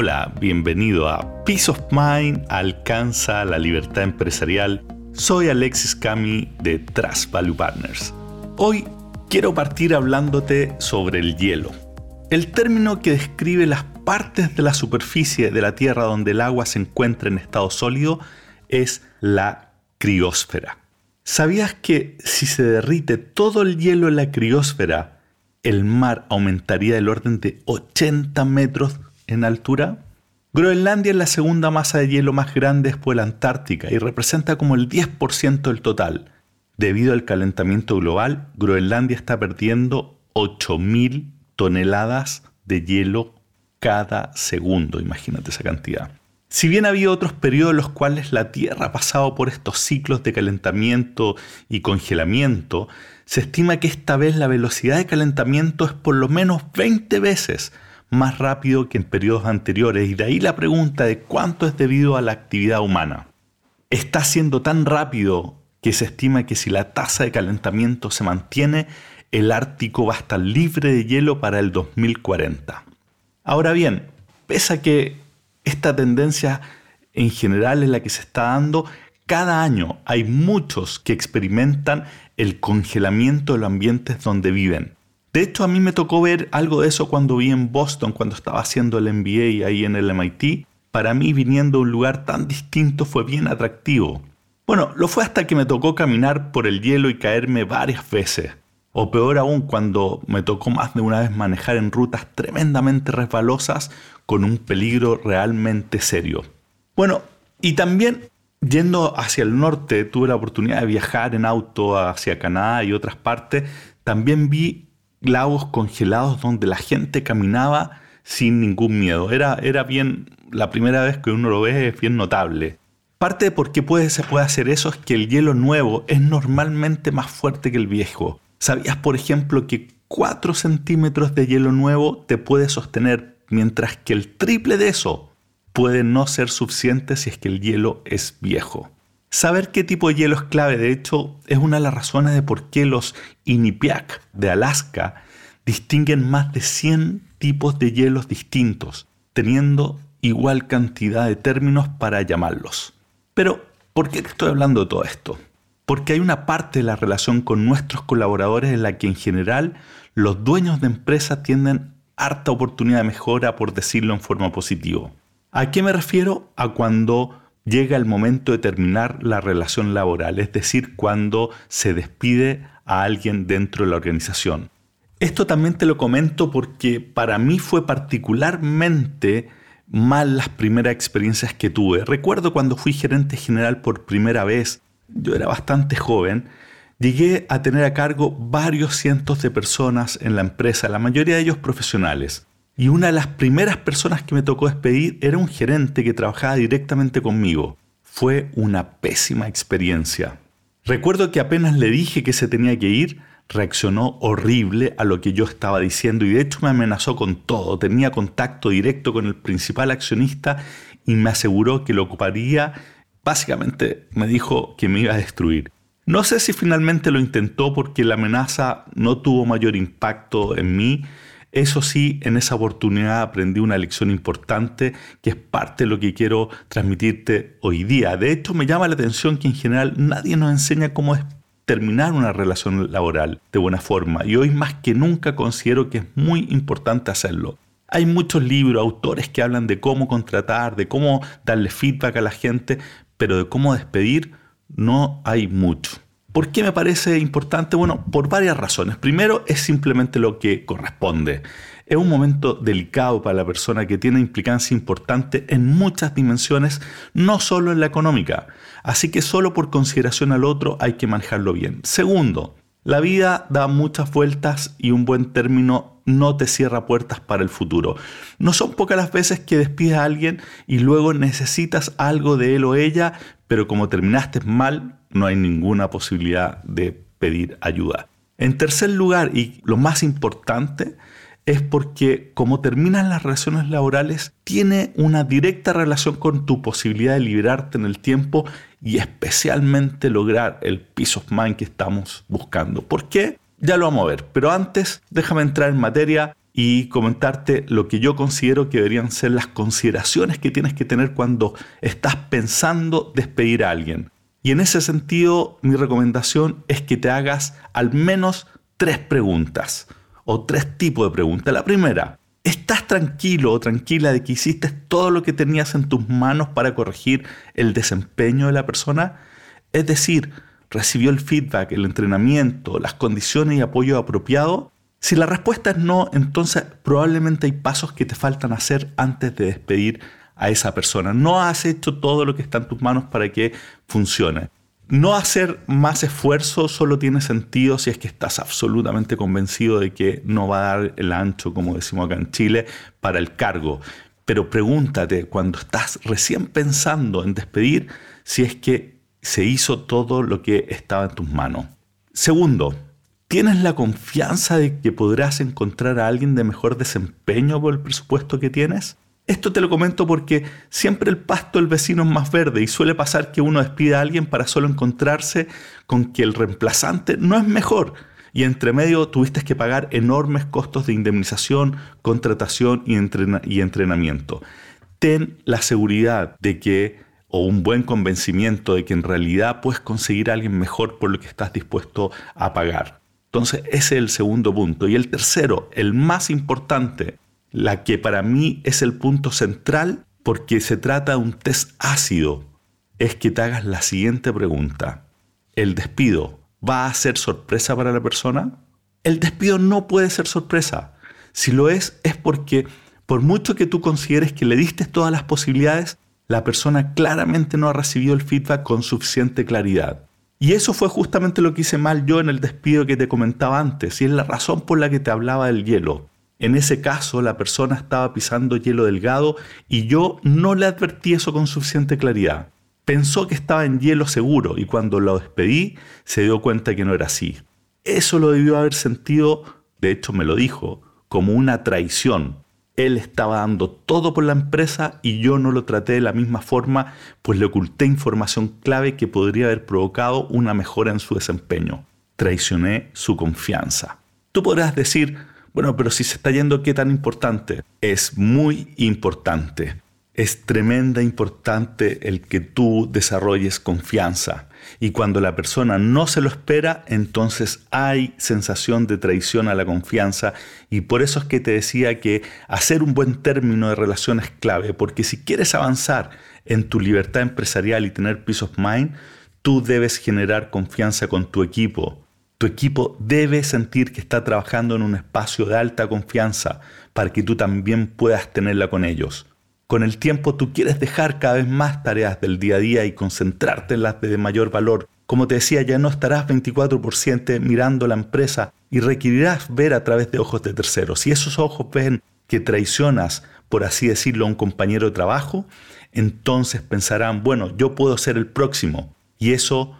Hola, bienvenido a Peace of Mind alcanza la libertad empresarial. Soy Alexis Cami de Trust Value Partners. Hoy quiero partir hablándote sobre el hielo. El término que describe las partes de la superficie de la Tierra donde el agua se encuentra en estado sólido es la criósfera. ¿Sabías que si se derrite todo el hielo en la criósfera, el mar aumentaría del orden de 80 metros en altura? Groenlandia es la segunda masa de hielo más grande después de la Antártica y representa como el 10% del total. Debido al calentamiento global, Groenlandia está perdiendo 8.000 toneladas de hielo cada segundo, imagínate esa cantidad. Si bien ha habido otros periodos en los cuales la Tierra ha pasado por estos ciclos de calentamiento y congelamiento, se estima que esta vez la velocidad de calentamiento es por lo menos 20 veces más rápido que en periodos anteriores y de ahí la pregunta de cuánto es debido a la actividad humana. Está siendo tan rápido que se estima que si la tasa de calentamiento se mantiene, el Ártico va a estar libre de hielo para el 2040. Ahora bien, pese a que esta tendencia en general es la que se está dando, cada año hay muchos que experimentan el congelamiento de los ambientes donde viven. De hecho, a mí me tocó ver algo de eso cuando vi en Boston, cuando estaba haciendo el MBA ahí en el MIT. Para mí, viniendo a un lugar tan distinto fue bien atractivo. Bueno, lo fue hasta que me tocó caminar por el hielo y caerme varias veces. O peor aún, cuando me tocó más de una vez manejar en rutas tremendamente resbalosas con un peligro realmente serio. Bueno, y también yendo hacia el norte, tuve la oportunidad de viajar en auto hacia Canadá y otras partes. También vi lagos congelados donde la gente caminaba sin ningún miedo. Era, era bien, la primera vez que uno lo ve es bien notable. Parte de por qué se puede hacer eso es que el hielo nuevo es normalmente más fuerte que el viejo. ¿Sabías, por ejemplo, que 4 centímetros de hielo nuevo te puede sostener, mientras que el triple de eso puede no ser suficiente si es que el hielo es viejo? Saber qué tipo de hielo es clave, de hecho, es una de las razones de por qué los Inupiaq de Alaska distinguen más de 100 tipos de hielos distintos, teniendo igual cantidad de términos para llamarlos. Pero, ¿por qué te estoy hablando de todo esto? Porque hay una parte de la relación con nuestros colaboradores en la que en general los dueños de empresas tienden harta oportunidad de mejora, por decirlo en forma positiva. ¿A qué me refiero? A cuando llega el momento de terminar la relación laboral, es decir, cuando se despide a alguien dentro de la organización. Esto también te lo comento porque para mí fue particularmente mal las primeras experiencias que tuve. Recuerdo cuando fui gerente general por primera vez, yo era bastante joven, llegué a tener a cargo varios cientos de personas en la empresa, la mayoría de ellos profesionales. Y una de las primeras personas que me tocó despedir era un gerente que trabajaba directamente conmigo. Fue una pésima experiencia. Recuerdo que apenas le dije que se tenía que ir, reaccionó horrible a lo que yo estaba diciendo y de hecho me amenazó con todo. Tenía contacto directo con el principal accionista y me aseguró que lo ocuparía. Básicamente me dijo que me iba a destruir. No sé si finalmente lo intentó porque la amenaza no tuvo mayor impacto en mí, eso sí, en esa oportunidad aprendí una lección importante que es parte de lo que quiero transmitirte hoy día. De hecho, me llama la atención que en general nadie nos enseña cómo terminar una relación laboral de buena forma y hoy más que nunca considero que es muy importante hacerlo. Hay muchos libros, autores que hablan de cómo contratar, de cómo darle feedback a la gente, pero de cómo despedir no hay mucho. ¿Por qué me parece importante? Bueno, por varias razones. Primero, es simplemente lo que corresponde. Es un momento delicado para la persona que tiene implicancia importante en muchas dimensiones, no solo en la económica. Así que solo por consideración al otro hay que manejarlo bien. Segundo, la vida da muchas vueltas y un buen término no te cierra puertas para el futuro. No son pocas las veces que despides a alguien y luego necesitas algo de él o ella, pero como terminaste mal, no hay ninguna posibilidad de pedir ayuda. En tercer lugar, y lo más importante, es porque como terminan las relaciones laborales, tiene una directa relación con tu posibilidad de liberarte en el tiempo y especialmente lograr el peace of mind que estamos buscando. ¿Por qué? Ya lo vamos a ver, pero antes déjame entrar en materia y comentarte lo que yo considero que deberían ser las consideraciones que tienes que tener cuando estás pensando despedir a alguien. Y en ese sentido, mi recomendación es que te hagas al menos tres preguntas o tres tipos de preguntas. La primera, ¿estás tranquilo o tranquila de que hiciste todo lo que tenías en tus manos para corregir el desempeño de la persona? Es decir, ¿recibió el feedback, el entrenamiento, las condiciones y apoyo apropiado? Si la respuesta es no, entonces probablemente hay pasos que te faltan hacer antes de despedir a esa persona. No has hecho todo lo que está en tus manos para que funcione. No hacer más esfuerzo solo tiene sentido si es que estás absolutamente convencido de que no va a dar el ancho, como decimos acá en Chile, para el cargo. Pero pregúntate cuando estás recién pensando en despedir si es que se hizo todo lo que estaba en tus manos. Segundo, ¿Tienes la confianza de que podrás encontrar a alguien de mejor desempeño por el presupuesto que tienes? Esto te lo comento porque siempre el pasto del vecino es más verde y suele pasar que uno despida a alguien para solo encontrarse con que el reemplazante no es mejor y entre medio tuviste que pagar enormes costos de indemnización, contratación y, y entrenamiento. Ten la seguridad de que o un buen convencimiento de que en realidad puedes conseguir a alguien mejor por lo que estás dispuesto a pagar. Entonces, ese es el segundo punto. Y el tercero, el más importante, la que para mí es el punto central, porque se trata de un test ácido, es que te hagas la siguiente pregunta. ¿El despido va a ser sorpresa para la persona? El despido no puede ser sorpresa. Si lo es, es porque por mucho que tú consideres que le diste todas las posibilidades, la persona claramente no ha recibido el feedback con suficiente claridad. Y eso fue justamente lo que hice mal yo en el despido que te comentaba antes, y es la razón por la que te hablaba del hielo. En ese caso, la persona estaba pisando hielo delgado y yo no le advertí eso con suficiente claridad. Pensó que estaba en hielo seguro y cuando lo despedí se dio cuenta que no era así. Eso lo debió haber sentido, de hecho me lo dijo, como una traición, él estaba dando todo por la empresa y yo no lo traté de la misma forma, pues le oculté información clave que podría haber provocado una mejora en su desempeño. Traicioné su confianza. Tú podrás decir, bueno, pero si se está yendo, ¿qué tan importante? Es muy importante. Es tremenda importante el que tú desarrolles confianza. Y cuando la persona no se lo espera, entonces hay sensación de traición a la confianza. Y por eso es que te decía que hacer un buen término de relación es clave, porque si quieres avanzar en tu libertad empresarial y tener peace of mind, tú debes generar confianza con tu equipo. Tu equipo debe sentir que está trabajando en un espacio de alta confianza para que tú también puedas tenerla con ellos. Con el tiempo tú quieres dejar cada vez más tareas del día a día y concentrarte en las de mayor valor. Como te decía, ya no estarás 24 por mirando la empresa y requerirás ver a través de ojos de terceros. Si esos ojos ven que traicionas, por así decirlo, a un compañero de trabajo, entonces pensarán, bueno, yo puedo ser el próximo. Y eso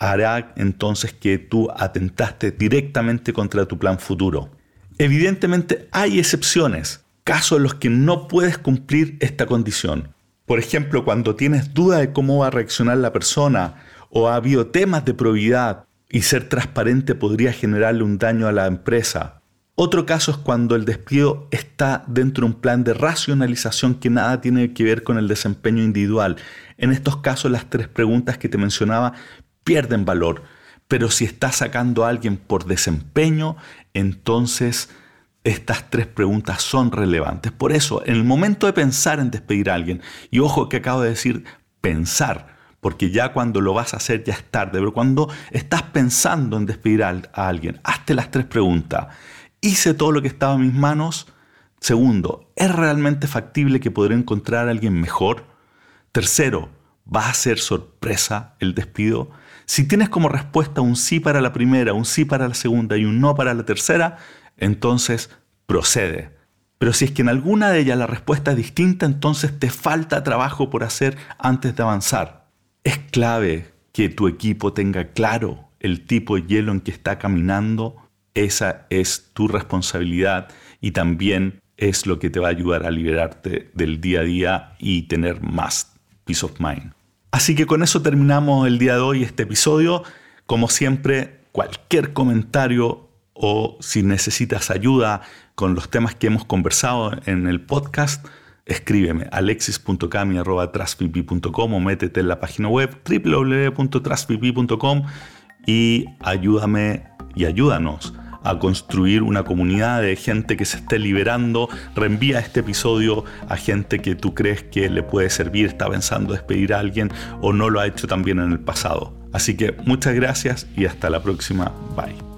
hará entonces que tú atentaste directamente contra tu plan futuro. Evidentemente hay excepciones casos en los que no puedes cumplir esta condición. Por ejemplo, cuando tienes duda de cómo va a reaccionar la persona o ha habido temas de probidad y ser transparente podría generarle un daño a la empresa. Otro caso es cuando el despido está dentro de un plan de racionalización que nada tiene que ver con el desempeño individual. En estos casos las tres preguntas que te mencionaba pierden valor, pero si estás sacando a alguien por desempeño, entonces estas tres preguntas son relevantes. Por eso, en el momento de pensar en despedir a alguien, y ojo que acabo de decir pensar, porque ya cuando lo vas a hacer ya es tarde, pero cuando estás pensando en despedir a, alguien, hazte las tres preguntas. ¿Hice todo lo que estaba en mis manos? Segundo, ¿es realmente factible que podré encontrar a alguien mejor? Tercero, ¿va a ser sorpresa el despido? Si tienes como respuesta un sí para la primera, un sí para la segunda y un no para la tercera, entonces procede. Pero si es que en alguna de ellas la respuesta es distinta, entonces te falta trabajo por hacer antes de avanzar. Es clave que tu equipo tenga claro el tipo de hielo en que está caminando. Esa es tu responsabilidad y también es lo que te va a ayudar a liberarte del día a día y tener más peace of mind. Así que con eso terminamos el día de hoy este episodio. Como siempre, cualquier comentario o si necesitas ayuda con los temas que hemos conversado en el podcast, escríbeme alexis.cami.com o métete en la página web www.trustpp.com y ayúdame y ayúdanos a construir una comunidad de gente que se esté liberando. Reenvía este episodio a gente que tú crees que le puede servir, está pensando despedir a alguien o no lo ha hecho también en el pasado. Así que muchas gracias y hasta la próxima. Bye.